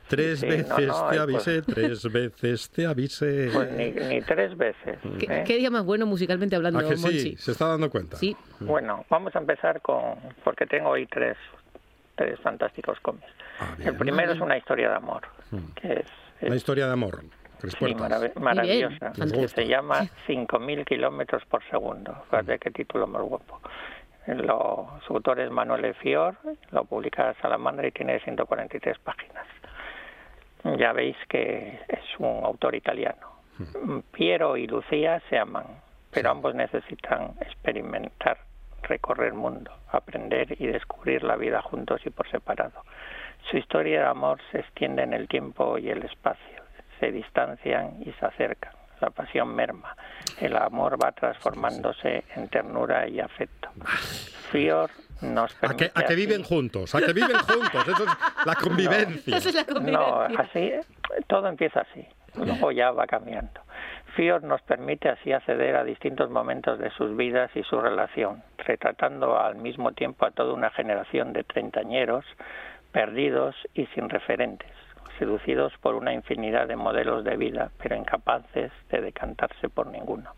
tres Sí, no, veces no, te eh, avisé, pues- tres veces te avisé. Pues ni, ni tres veces. ¿Qué, ¿eh? qué día más bueno musicalmente hablando, ¿A que sí? Monchi? ¿Se está dando cuenta? Sí. Bueno, vamos a empezar con, porque tengo hoy tres, tres fantásticos cómics. Ah, bien. El primero es una historia de amor, que es, es- Una historia de amor. Tres sí, puertas. marav- maravillosa, se llama 5.000 kilómetros por segundo. Fíjate qué título más guapo. Lo, su autor es Manuel E. Fior, lo publica Salamandra y tiene 143 páginas. Ya veis que es un autor italiano. Piero y Lucía se aman, pero ambos necesitan experimentar, recorrer el mundo, aprender y descubrir la vida juntos y por separado. Su historia de amor se extiende en el tiempo y el espacio. Se distancian y se acercan. La pasión merma. El amor va transformándose en ternura y afecto. Fior nos A que, permite a que así- viven juntos, a que viven juntos. Eso es la convivencia. Esa es la no, así, todo empieza así, luego ya va cambiando. Fior nos permite así acceder a distintos momentos de sus vidas y su relación, retratando al mismo tiempo a toda una generación de treintañeros perdidos y sin referentes, seducidos por una infinidad de modelos de vida, pero incapaces de decantarse por ninguno.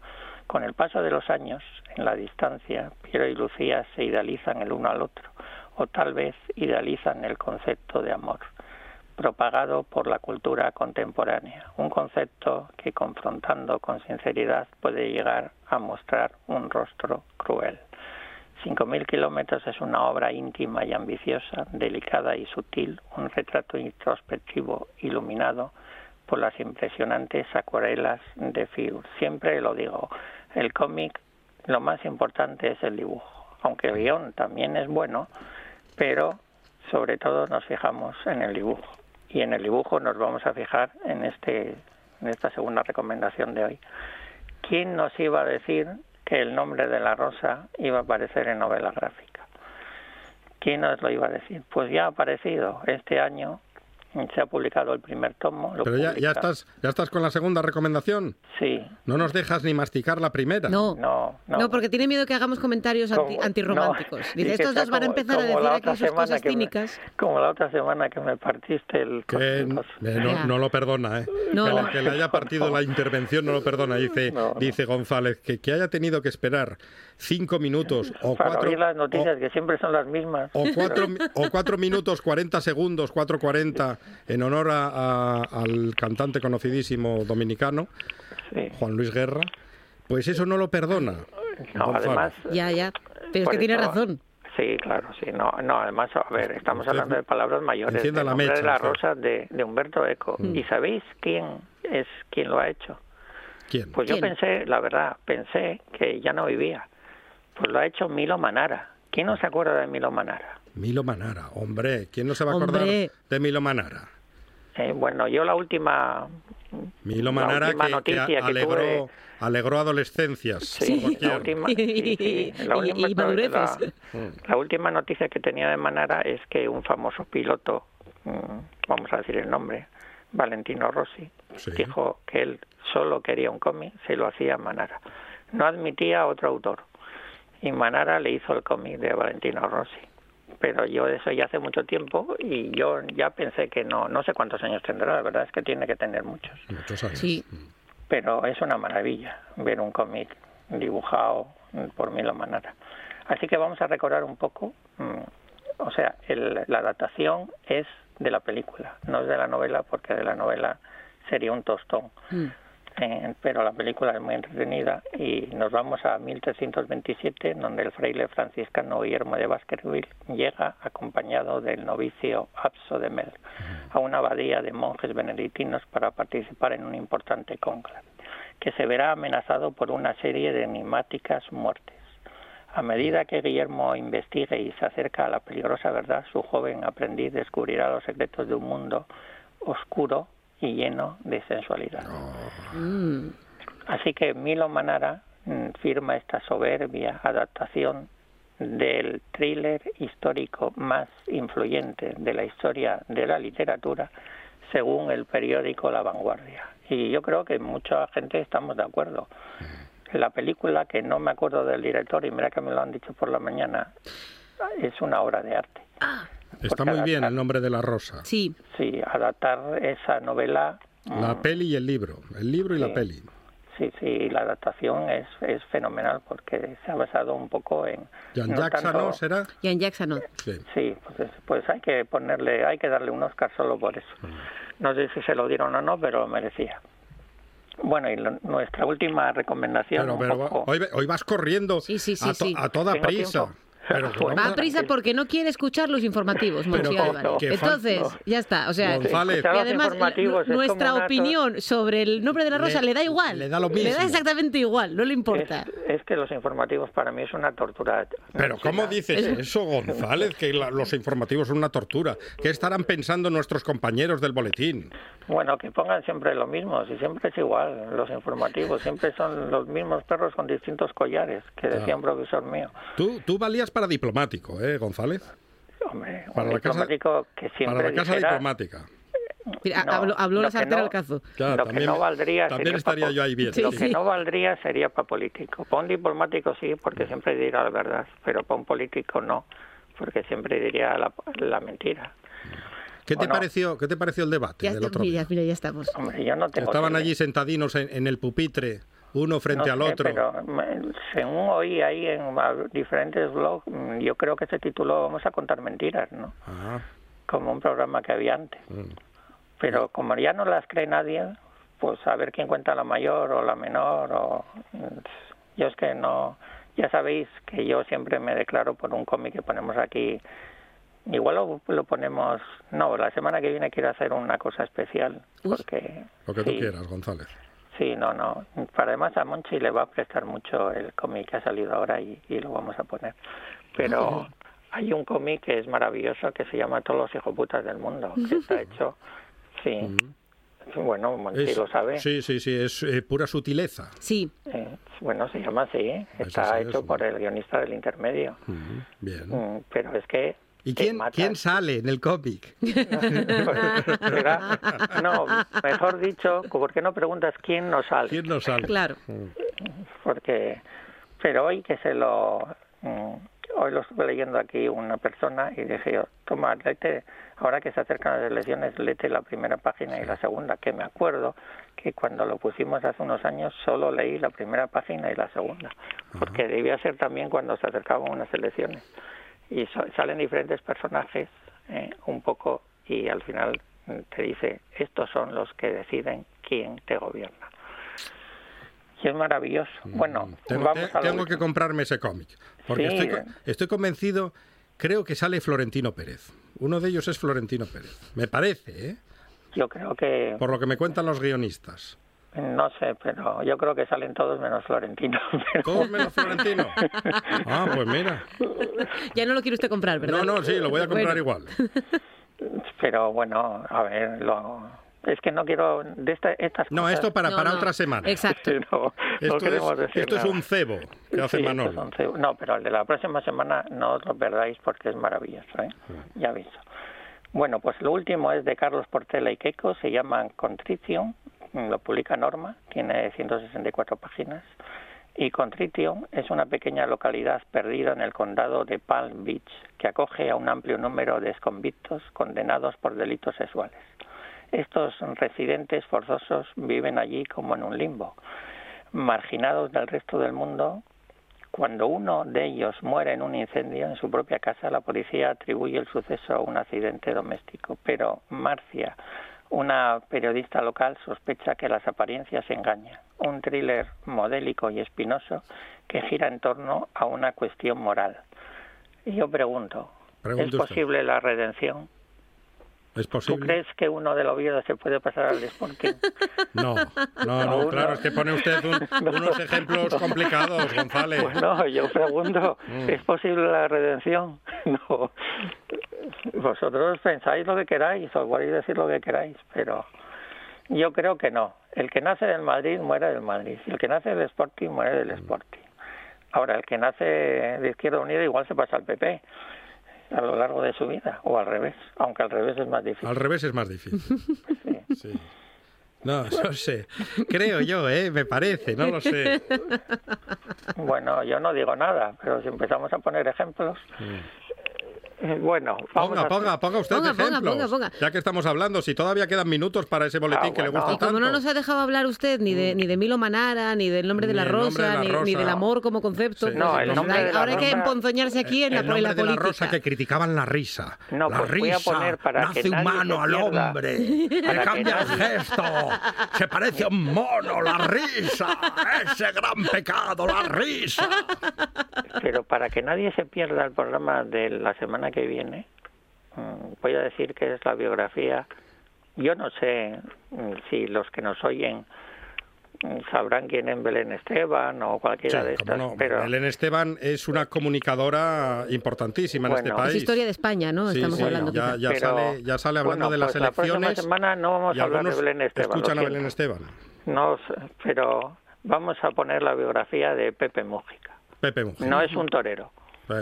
Con el paso de los años, en la distancia, Piero y Lucía se idealizan el uno al otro, o tal vez idealizan el concepto de amor propagado por la cultura contemporánea, un concepto que confrontando con sinceridad puede llegar a mostrar un rostro cruel. Cinco mil kilómetros es una obra íntima y ambiciosa, delicada y sutil, un retrato introspectivo iluminado por las impresionantes acuarelas de Fiur. Siempre lo digo, el cómic lo más importante es el dibujo, aunque el guion también es bueno, pero sobre todo nos fijamos en el dibujo. Y en el dibujo nos vamos a fijar en, este, en esta segunda recomendación de hoy. ¿Quién nos iba a decir que el nombre de la rosa iba a aparecer en novela gráfica? ¿Quién nos lo iba a decir? Pues ya ha aparecido este año, se ha publicado el primer tomo. lo Pero ya, ya, estás, ya estás con la segunda recomendación. Sí, No nos dejas ni masticar la primera. No. no, no. No, porque tiene miedo que hagamos comentarios anti- Como- antirrománticos. no, Dice, estos dos van a empezar a decir la aquí otra sus semana cosas que me- cínicas. como la otra semana que me partiste el... Que eh, no, no lo perdona, ¿eh? No. Que, le, que le haya partido la intervención no lo perdona. Dice, No, no. dice González que, que haya tenido que esperar cinco minutos o para cuatro, oír las o- noticias que siempre son las mismas. o cuatro, o cuatro minutos, 40 segundos, 4.40, en honor a- a- al cantante conocidísimo dominicano, Sí. Juan Luis Guerra, pues eso no lo perdona. No, además... Ya, ya. Pero es que tiene eso- razón. Sí, claro, sí. No, no además, a ver, estamos Usted hablando de palabras mayores. encienda El la mecha, de la rosa de, de Humberto Eco. Mm. ¿Y sabéis quién es quien lo ha hecho? ¿Quién? Pues yo ¿Quién? pensé, la verdad, pensé que ya no vivía. Pues lo ha hecho Milo Manara. ¿Quién no se acuerda de Milo Manara? Milo Manara. Hombre, ¿quién no se va a acordar Hombre. de Milo Manara? Eh, bueno, yo la última... Milo Manara última que, que noticia que alegró, tuve- alegró adolescencias. Sí, la última, sí, sí, la Y- última- y madureces. la- la última noticia que tenía de Manara es que un famoso piloto, mm, vamos a decir el nombre, Valentino Rossi, Sí. dijo que él solo quería un cómic, se lo hacía Manara. No admitía a otro autor. Y Manara le hizo el cómic de Valentino Rossi. Pero yo eso ya hace mucho tiempo y yo ya pensé que no, no sé cuántos años tendrá, la verdad es que tiene que tener muchos Muchos años. Sí. pero es una maravilla ver un cómic dibujado por Milo Manara. Así que vamos a recordar un poco, mm, o sea, el- la adaptación es de la película, no es de la novela, porque de la novela sería un tostón. Mm. Pero la película es muy entretenida y nos vamos a 1327, donde el fraile franciscano Guillermo de Baskerville llega acompañado del novicio Abso de Mel a una abadía de monjes benedictinos para participar en un importante cónclave, que se verá amenazado por una serie de enigmáticas muertes. A medida que Guillermo investigue y se acerca a la peligrosa verdad, su joven aprendiz descubrirá los secretos de un mundo oscuro y lleno de sensualidad. Mm. Así que Milo Manara mm, firma esta soberbia adaptación del thriller histórico más influyente de la historia de la literatura, según el periódico La Vanguardia. Y yo creo que mucha gente estamos de acuerdo. La película, que no me acuerdo del director, y mira que me lo han dicho por la mañana, es una obra de arte. Está muy bien el nombre de la rosa. Sí. Sí, adaptar esa novela. La mm, peli y el libro. El libro y la peli. Sí, sí, la adaptación es, es fenomenal porque se ha basado un poco en... Jan no Jackson, tanto- ¿no? ¿Será? Jan Jackson, no. Sí. Sí, pues, es- pues hay que ponerle, hay que darle un Oscar solo por eso. No sé si se lo dieron o no, pero lo merecía. Bueno, y lo- nuestra última recomendación... Pero, un pero poco- hoy, hoy vas corriendo Sí, sí, sí, a, to- sí. a toda Tengo prisa. tiempo. Pero que Bueno, Va a a- prisa porque no quiere escuchar los informativos, Monchi que fal- Entonces, no. ya está. O sea, y además nuestra opinión sobre el nombre de la rosa Le- le, da igual. le da lo Le da mismo. exactamente igual, no le importa. Es, es que los informativos para mí es una tortura. Pero ¿cómo dices eso, González? Que la- los informativos son una tortura. ¿Qué estarán pensando nuestros compañeros del boletín? Bueno, que pongan siempre lo mismo, si siempre es igual, los informativos, siempre son los mismos perros con distintos collares, que decía un profesor mío. Tú, tú valías para diplomático, ¿eh, González? Hombre, Para la casa- diplomático que siempre Para la casa dijera, diplomática. Mira, no, habló, habló la sartén no- al cazo. Lo que no valdría también sería estaría yo ahí bien. Sí, Lo sí. que no valdría sería para político. Para un diplomático sí, porque siempre dirá la verdad, pero para un político no, porque siempre diría la, la mentira. ¿Qué te pareció, qué te pareció el debate Ya, del otro mira, día? mira, ya estamos. Hombre, yo no tengo Estaban allí sentadinos en, en el pupitre, uno frente No al sé, otro. Pero me- según oí ahí en diferentes blogs, mm, yo creo que se tituló Vamos a contar mentiras, ¿no? Como un programa que había antes. mm. Pero como ya no las cree nadie, pues a ver quién cuenta la mayor o la menor. o Yo es que no. Ya sabéis que yo siempre me declaro por un cómic que ponemos aquí. Igual lo, lo ponemos. No, la semana que viene quiero hacer una cosa especial. Porque. Lo que tú sí, quieras, González. Sí, no, no. Para además a Monchi le va a prestar mucho el cómic que ha salido ahora y, y lo vamos a poner. Pero hay un cómic que es maravilloso que se llama Todos los hijoputas del mundo, que está hecho, sí. Bueno, Monchi Es- lo sabe. Sí, sí, sí, es eh, pura sutileza. Sí, Eh, bueno, se llama así. ¿eh? Está hecho por el guionista del intermedio. Bien. Mm, Pero es que... ¿Y quién, quién sale en el cómic? No, mejor dicho, ¿por qué no preguntas quién no sale? ¿Quién no sale? claro. porque pero hoy que se lo mm, hoy lo estuve leyendo aquí una persona y dije yo toma léete ahora que se acercan las elecciones léete la primera página y la segunda que me acuerdo que cuando lo pusimos hace unos años solo leí la primera página y la segunda porque debía ser también cuando se acercaban unas elecciones y salen diferentes personajes eh, un poco y al final mm, te dice estos son los que deciden quién te gobierna Y es maravilloso. Bueno, Mm. Tengo, vamos te- a lo tengo que comprarme ese cómic. Porque Sí. estoy, estoy convencido, creo que sale Florentino Pérez. Uno de ellos es Florentino Pérez. Me parece, ¿eh? Yo creo que, Por lo que me cuentan los guionistas. No sé, pero yo creo que salen todos menos Florentino. pero- ¿Todos menos Florentino? Ah, pues mira. Ya no lo quiere usted comprar, ¿verdad? No, no, sí, lo voy a comprar Bueno. igual. Pero bueno, a ver, lo- es que no quiero de esta, estas No, cosas- esto para, No, para no. otra semana. Exacto. no Esto, queremos es, decir esto es nada. un cebo que hace Sí, esto Manolo. es un cebo. No, pero el de la próxima semana no os lo perdáis porque es maravilloso, ¿eh? Ya aviso. Bueno, pues lo último es de Carlos Portela y Queco, se llama Contrition, lo publica Norma, tiene 164 páginas. Y Contrition es una pequeña localidad perdida en el condado de Palm Beach que acoge a un amplio número de exconvictos condenados por delitos sexuales. Estos residentes forzosos viven allí como en un limbo, marginados del resto del mundo. Cuando uno de ellos muere en un incendio en su propia casa, la policía atribuye el suceso a un accidente doméstico. Pero Marcia, una periodista local, sospecha que las apariencias engañan. Un thriller modélico y espinoso que gira en torno a una cuestión moral. Y yo pregunto, ¿es usted. posible la redención? ¿Es ¿Tú posible? crees que uno del Oviedo se puede pasar al Sporting? No, no, no, Uno. claro, es que pone usted un- unos ejemplos complicados, González. Bueno, yo pregunto, Mm. ¿es posible la redención? No. Vosotros pensáis lo que queráis, os podéis decir lo que queráis, pero yo creo que no. El que nace del Madrid muere del Madrid. El que nace del Sporting muere del Sporting. Ahora, el que nace de Izquierda Unida igual se pasa al PP a lo largo de su vida, o al revés, aunque al revés es más difícil. Al revés es más difícil. Sí. No, no sé. Creo yo, ¿eh? Me parece, no lo sé. Bueno, yo no digo nada, pero si empezamos a poner ejemplos... eh, Bueno, vamos Ponga, a... ponga, ponga usted Ponga, ejemplos. ponga, ponga. Ya que estamos hablando, si todavía quedan minutos para ese boletín Ah, que le bueno. gusta Y como tanto. no nos ha dejado hablar usted ni de, ni de Milo Manara, ni del nombre de la el nombre de rosa, la ni, rosa. ni del amor como concepto, Sí. pues, No, el pues, nombre hay- de la ahora hay que rosa- emponzoñarse aquí en la, el en nombre la de la política. rosa que criticaban la risa. No, la pues voy a risa poner para que nace nadie humano al hombre. Le que cambia el gesto. Se parece a un mono, la risa. Ese gran pecado, la risa. Pero para que nadie se pierda el programa de la semana que viene, mm, voy a decir que es la biografía. Yo no sé mm, si los que nos oyen mm, sabrán quién es Belén Esteban o cualquiera de Sí, cómo estas, no. pero Belén Esteban es una comunicadora importantísima en Bueno. este Es país. Es historia de España, ¿no? Sí, Estamos sí, hablando ya, ya pero- sale, ya sale hablando bueno, de las pues la próxima elecciones. semana no vamos a hablar de Belén Esteban. Escuchan a. Belén Esteban. No pero vamos a poner la biografía de Pepe Mújica. Pepe Mújica. No es un torero.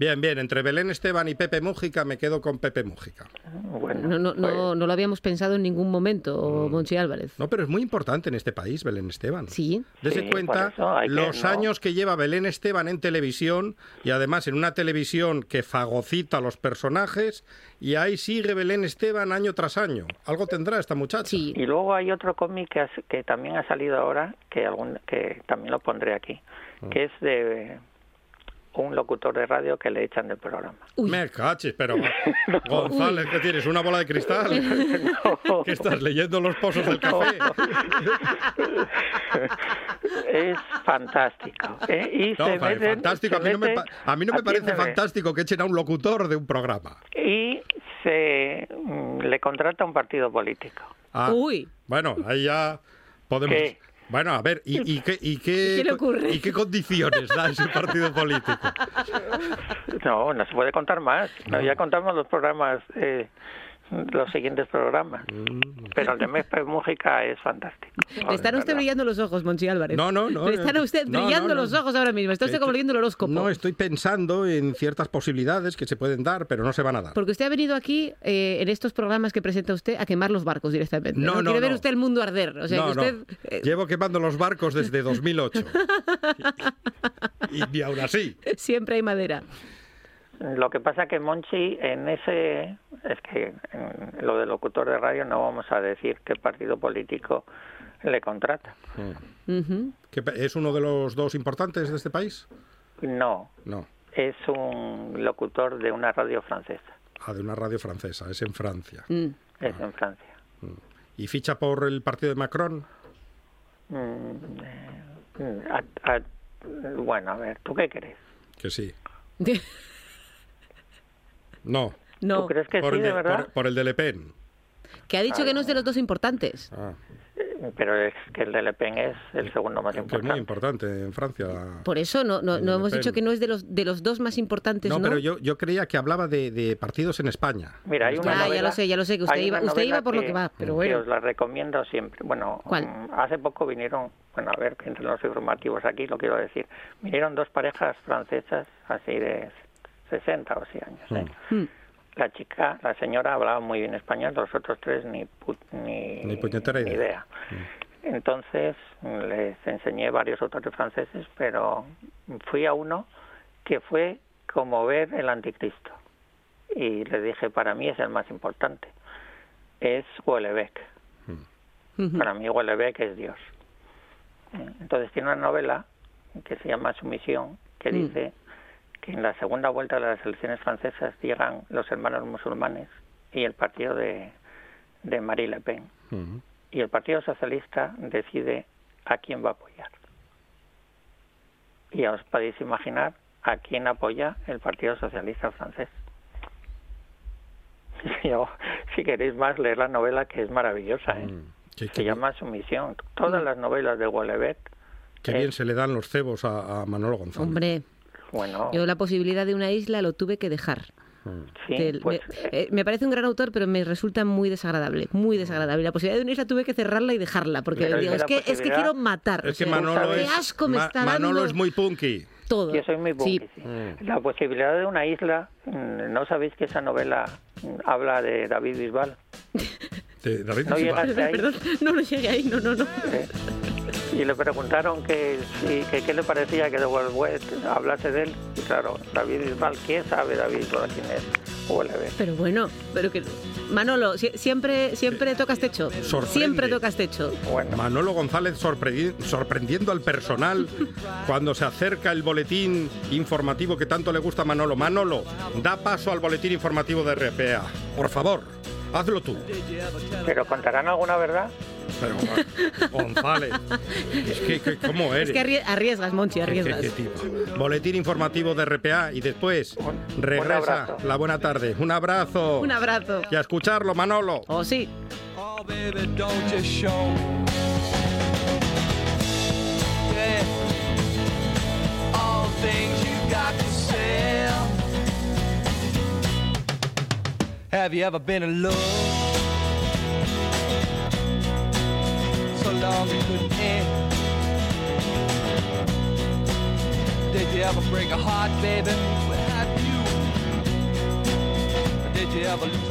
Bien, bien, entre Belén Esteban y Pepe Mújica me quedo con Pepe Mújica. Bueno, No, no, pues- no, no lo habíamos pensado en ningún momento, Monchi Álvarez. No, pero es muy importante en este país, Belén Esteban. Sí. Dese Sí, cuenta que- los no. años que lleva Belén Esteban en televisión y además en una televisión que fagocita a los personajes y ahí sigue Belén Esteban año tras año. Algo tendrá esta muchacha. Sí. Y luego hay otro cómic que, has- que también ha salido ahora, que, algún, que también lo pondré aquí, Mm. que es de un locutor de radio que le echan del programa. Uy. Me cachis, pero González, ¿qué tienes? ¿Una bola de cristal? ¿Qué estás leyendo los pozos del café? es fantástico. ¿eh? Y No, se meten- fantástico. A mí no me, a mí no parece fantástico que echen a un locutor de un programa. Y se mm, le contrata un partido político. Ah, Uy. Bueno, ahí ya podemos. ¿Qué? Bueno, a ver, ¿y, y qué, y qué, ¿Qué le ocurre? ¿y qué condiciones da ese partido político? No, no se puede contar más. No, ya contamos los programas, eh, los siguientes programas. Mm. Pero el de Pepe Mújica es fantástico. Le están a usted brillando los ojos, Monchi Álvarez. No, no, no. Le están a usted no, brillando no, no. los ojos ahora mismo. Está usted como Estoy- leyendo el horóscopo. No, estoy pensando en ciertas posibilidades que se pueden dar, pero no se van a dar. Porque usted ha venido aquí, eh, en estos programas que presenta usted, a quemar los barcos directamente. No, no, Quiere ver no. usted el mundo arder. O sea, no, que usted... no. eh, Llevo quemando los barcos desde 2008. y, y aún así. Siempre hay madera. Lo que pasa que Monchi en ese es que en lo del locutor de radio no vamos a decir qué partido político le contrata. Ujú. ¿Qué pa- ¿Es uno de los dos importantes de este país? No, No. es un locutor de una radio francesa. Ah, de una radio francesa, es en Francia. Mm. Es en Francia. ¿Y ficha por el partido de Macron? Mm, eh, Mm, a- a- bueno, a ver, ¿tú qué crees? Que sí. No. no, ¿Tú crees que por, sí, el de de, verdad? por- por el de Le Pen. que ha dicho que no es de los dos importantes. Ah, Pero es que el de Le Pen es el segundo más que es muy importante. importante en Francia. Por eso no, no, no hemos dicho que no es de los, de los dos más importantes, ¿no? No, pero yo, yo creía que hablaba de, de partidos en España. Mira, hay una Ya, ya novela- lo sé, ya lo sé, que usted iba- usted iba por lo que va, pero bueno. os la recomiendo siempre. Bueno, ¿Cuál? mm, hace poco vinieron, bueno, a ver, que entre los informativos aquí, lo quiero decir, vinieron dos parejas francesas, así de 60 o así años. ¿eh? Mm. La chica, la señora hablaba muy bien español, los otros tres ni, pu- ni, Ni puñetera ni idea. Entonces les enseñé varios autores franceses, pero fui a uno que fue como ver el anticristo. Y le dije, para mí es el más importante. Es Houellebecq. Ujú. Para mí Houellebecq es Dios. Entonces tiene una novela que se llama Sumisión, que Mm. dice que en la segunda vuelta de las elecciones francesas llegan los hermanos musulmanes y el partido de, de Marie Le Pen. Y el Partido Socialista decide a quién va a apoyar. Y os podéis imaginar a quién apoya el Partido Socialista francés. Yo, si queréis más, leer la novela que es maravillosa. ¿eh? Mm. Qué, Se llama Sumisión. Todas las novelas de Houellebecq, qué eh, bien se le dan los cebos a, a Manolo González. Hombre, bueno, yo la posibilidad de una isla lo tuve que dejar. sí, Del- pues, me, eh, eh, me parece un gran autor, pero me resulta muy desagradable, muy desagradable. La posibilidad de una isla tuve que cerrarla y dejarla, porque es digo, que es que, es que quiero matar. Es que Manolo qué es, asco me Ma- está Manolo es muy punky. todo. yo soy muy Sí. bunky, sí. La posibilidad de una isla, mm, ¿no sabéis que esa novela mm, habla de David Bisbal? De David No Bisbal. Perdón, no, no llegué ahí, no, no, no. Y le preguntaron que, si- que qué le parecía que de West hablase de él. Y claro, David Bisbal, ¿quién sabe David Bisbal quién es? Pero bueno, pero que Manolo, si- siempre siempre tocas techo. Sorprende. Siempre tocas techo. Bueno, Manolo González sorprendi- sorprendiendo al personal cuando se acerca el boletín informativo que tanto le gusta a Manolo. Manolo, da paso al boletín informativo de RPA. Por favor, hazlo tú. ¿pero contarán alguna verdad? Pero, González, es que, que- ¿cómo eres? Es que arrie- arriesgas, Monchi, ¿Qué- qué- arriesgas. qué tipo? Boletín informativo de RPA y después regresa la buena tarde. Un abrazo. Un abrazo. Y a escucharlo, Manolo. Oh, sí. Oh, baby, don't just show. Yeah. All things you got to sell. Have you ever been in love? Couldn't end. Did you ever break a heart, baby? Well, have you? Or did you ever lose